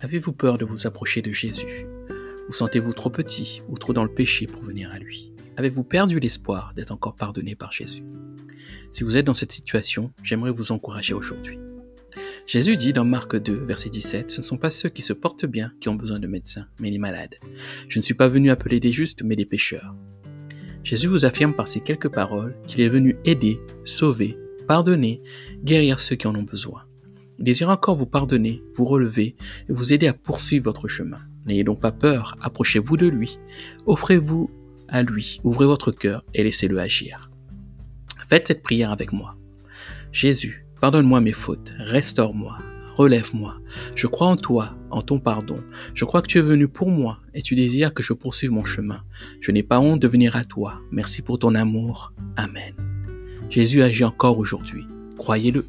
Avez-vous peur de vous approcher de Jésus? Vous sentez-vous trop petit ou trop dans le péché pour venir à lui? Avez-vous perdu l'espoir d'être encore pardonné par Jésus? Si vous êtes dans cette situation, j'aimerais vous encourager aujourd'hui. Jésus dit dans Marc 2, verset 17, Ce ne sont pas ceux qui se portent bien qui ont besoin de médecins, mais les malades. Je ne suis pas venu appeler des justes, mais des pécheurs. Jésus vous affirme par ces quelques paroles qu'il est venu aider, sauver, pardonner, guérir ceux qui en ont besoin. Désire encore vous pardonner, vous relever et vous aider à poursuivre votre chemin. N'ayez donc pas peur, approchez-vous de lui, offrez-vous à lui, ouvrez votre cœur et laissez-le agir. Faites cette prière avec moi. Jésus, pardonne-moi mes fautes, restaure-moi, relève-moi. Je crois en toi, en ton pardon. Je crois que tu es venu pour moi et tu désires que je poursuive mon chemin. Je n'ai pas honte de venir à toi. Merci pour ton amour. Amen. Jésus agit encore aujourd'hui. Croyez-le.